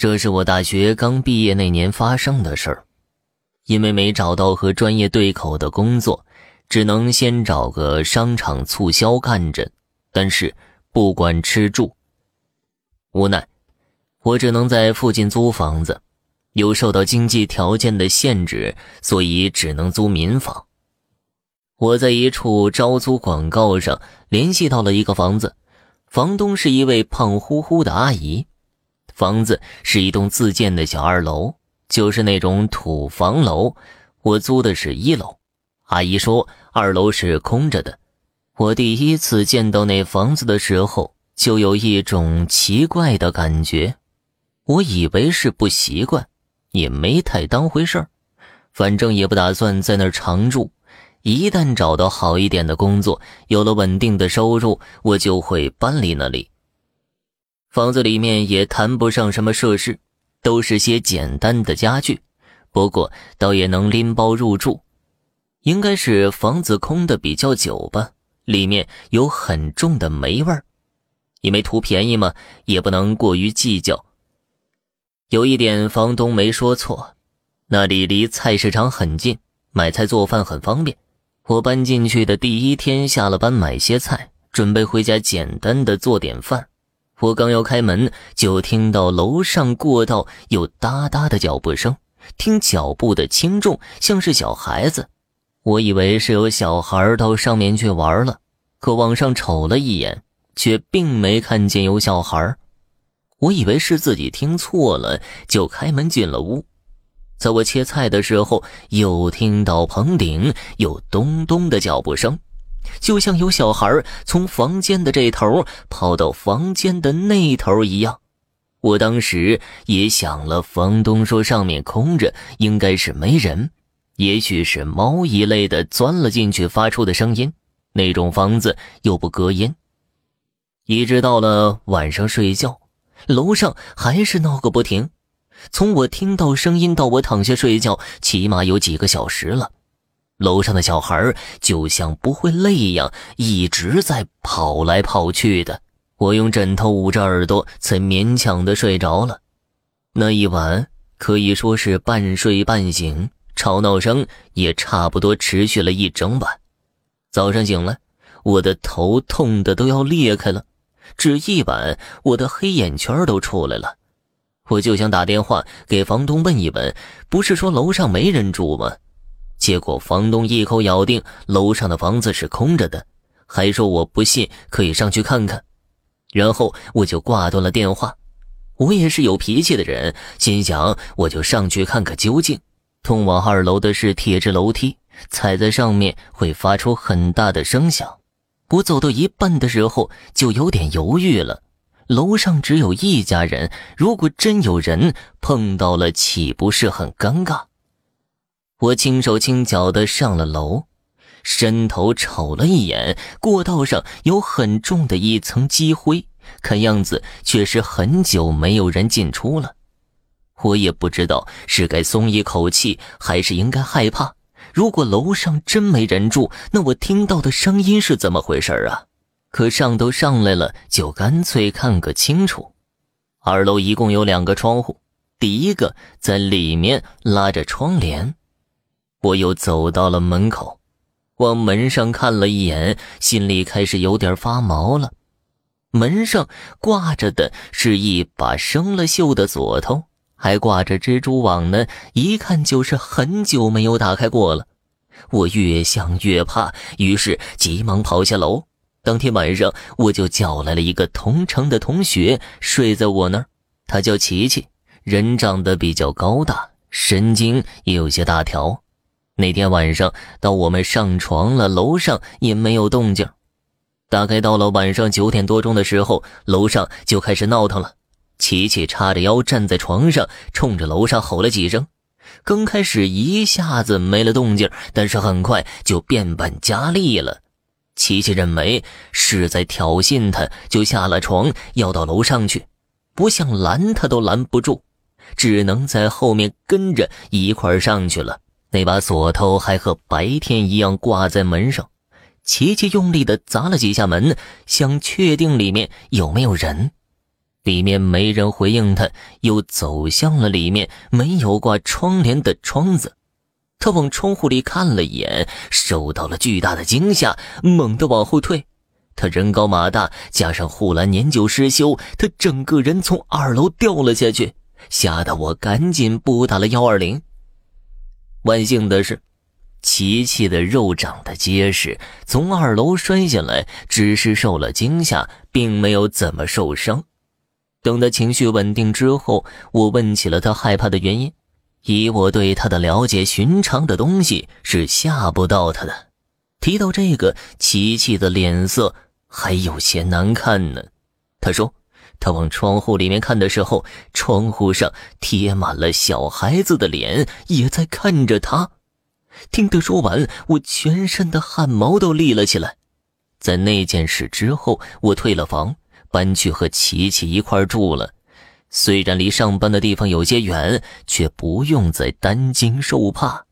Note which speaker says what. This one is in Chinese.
Speaker 1: 这是我大学刚毕业那年发生的事儿。因为没找到和专业对口的工作，只能先找个商场促销干着。但是不管吃住，无奈我只能在附近租房子，又受到经济条件的限制，所以只能租民房。我在一处招租广告上联系到了一个房子，房东是一位胖乎乎的阿姨，房子是一栋自建的小二楼。就是那种土房楼，我租的是一楼。阿姨说二楼是空着的。我第一次见到那房子的时候，就有一种奇怪的感觉。我以为是不习惯，也没太当回事儿。反正也不打算在那儿常住。一旦找到好一点的工作，有了稳定的收入，我就会搬离那里。房子里面也谈不上什么设施。都是些简单的家具，不过倒也能拎包入住。应该是房子空的比较久吧，里面有很重的霉味儿。因为图便宜嘛，也不能过于计较。有一点房东没说错，那里离菜市场很近，买菜做饭很方便。我搬进去的第一天，下了班买些菜，准备回家简单的做点饭。我刚要开门，就听到楼上过道有哒哒的脚步声，听脚步的轻重像是小孩子。我以为是有小孩到上面去玩了，可往上瞅了一眼，却并没看见有小孩。我以为是自己听错了，就开门进了屋。在我切菜的时候，又听到棚顶有咚咚的脚步声。就像有小孩从房间的这头跑到房间的那头一样，我当时也想了，房东说上面空着，应该是没人，也许是猫一类的钻了进去发出的声音。那种房子又不隔音，一直到了晚上睡觉，楼上还是闹个不停。从我听到声音到我躺下睡觉，起码有几个小时了。楼上的小孩就像不会累一样，一直在跑来跑去的。我用枕头捂着耳朵，才勉强的睡着了。那一晚可以说是半睡半醒，吵闹声也差不多持续了一整晚。早上醒来，我的头痛的都要裂开了，只一晚，我的黑眼圈都出来了。我就想打电话给房东问一问，不是说楼上没人住吗？结果房东一口咬定楼上的房子是空着的，还说我不信可以上去看看。然后我就挂断了电话。我也是有脾气的人，心想我就上去看个究竟。通往二楼的是铁质楼梯，踩在上面会发出很大的声响。我走到一半的时候就有点犹豫了。楼上只有一家人，如果真有人碰到了，岂不是很尴尬？我轻手轻脚的上了楼，伸头瞅了一眼，过道上有很重的一层积灰，看样子却是很久没有人进出了。我也不知道是该松一口气，还是应该害怕。如果楼上真没人住，那我听到的声音是怎么回事啊？可上都上来了，就干脆看个清楚。二楼一共有两个窗户，第一个在里面拉着窗帘。我又走到了门口，往门上看了一眼，心里开始有点发毛了。门上挂着的是一把生了锈的锁头，还挂着蜘蛛网呢，一看就是很久没有打开过了。我越想越怕，于是急忙跑下楼。当天晚上，我就叫来了一个同城的同学睡在我那儿，他叫琪琪，人长得比较高大，神经也有些大条。那天晚上到我们上床了，楼上也没有动静。大概到了晚上九点多钟的时候，楼上就开始闹腾了。琪琪叉着腰站在床上，冲着楼上吼了几声。刚开始一下子没了动静，但是很快就变本加厉了。琪琪认为是在挑衅他，就下了床要到楼上去，不想拦他都拦不住，只能在后面跟着一块上去了。那把锁头还和白天一样挂在门上，琪琪用力的砸了几下门，想确定里面有没有人。里面没人回应他，又走向了里面没有挂窗帘的窗子。他往窗户里看了一眼，受到了巨大的惊吓，猛地往后退。他人高马大，加上护栏年久失修，他整个人从二楼掉了下去，吓得我赶紧拨打了幺二零。万幸的是，琪琪的肉长得结实，从二楼摔下来只是受了惊吓，并没有怎么受伤。等他情绪稳定之后，我问起了他害怕的原因。以我对他的了解，寻常的东西是吓不到他的。提到这个，琪琪的脸色。还有些难看呢，他说，他往窗户里面看的时候，窗户上贴满了小孩子的脸，也在看着他。听他说完，我全身的汗毛都立了起来。在那件事之后，我退了房，搬去和琪琪一块住了。虽然离上班的地方有些远，却不用再担惊受怕。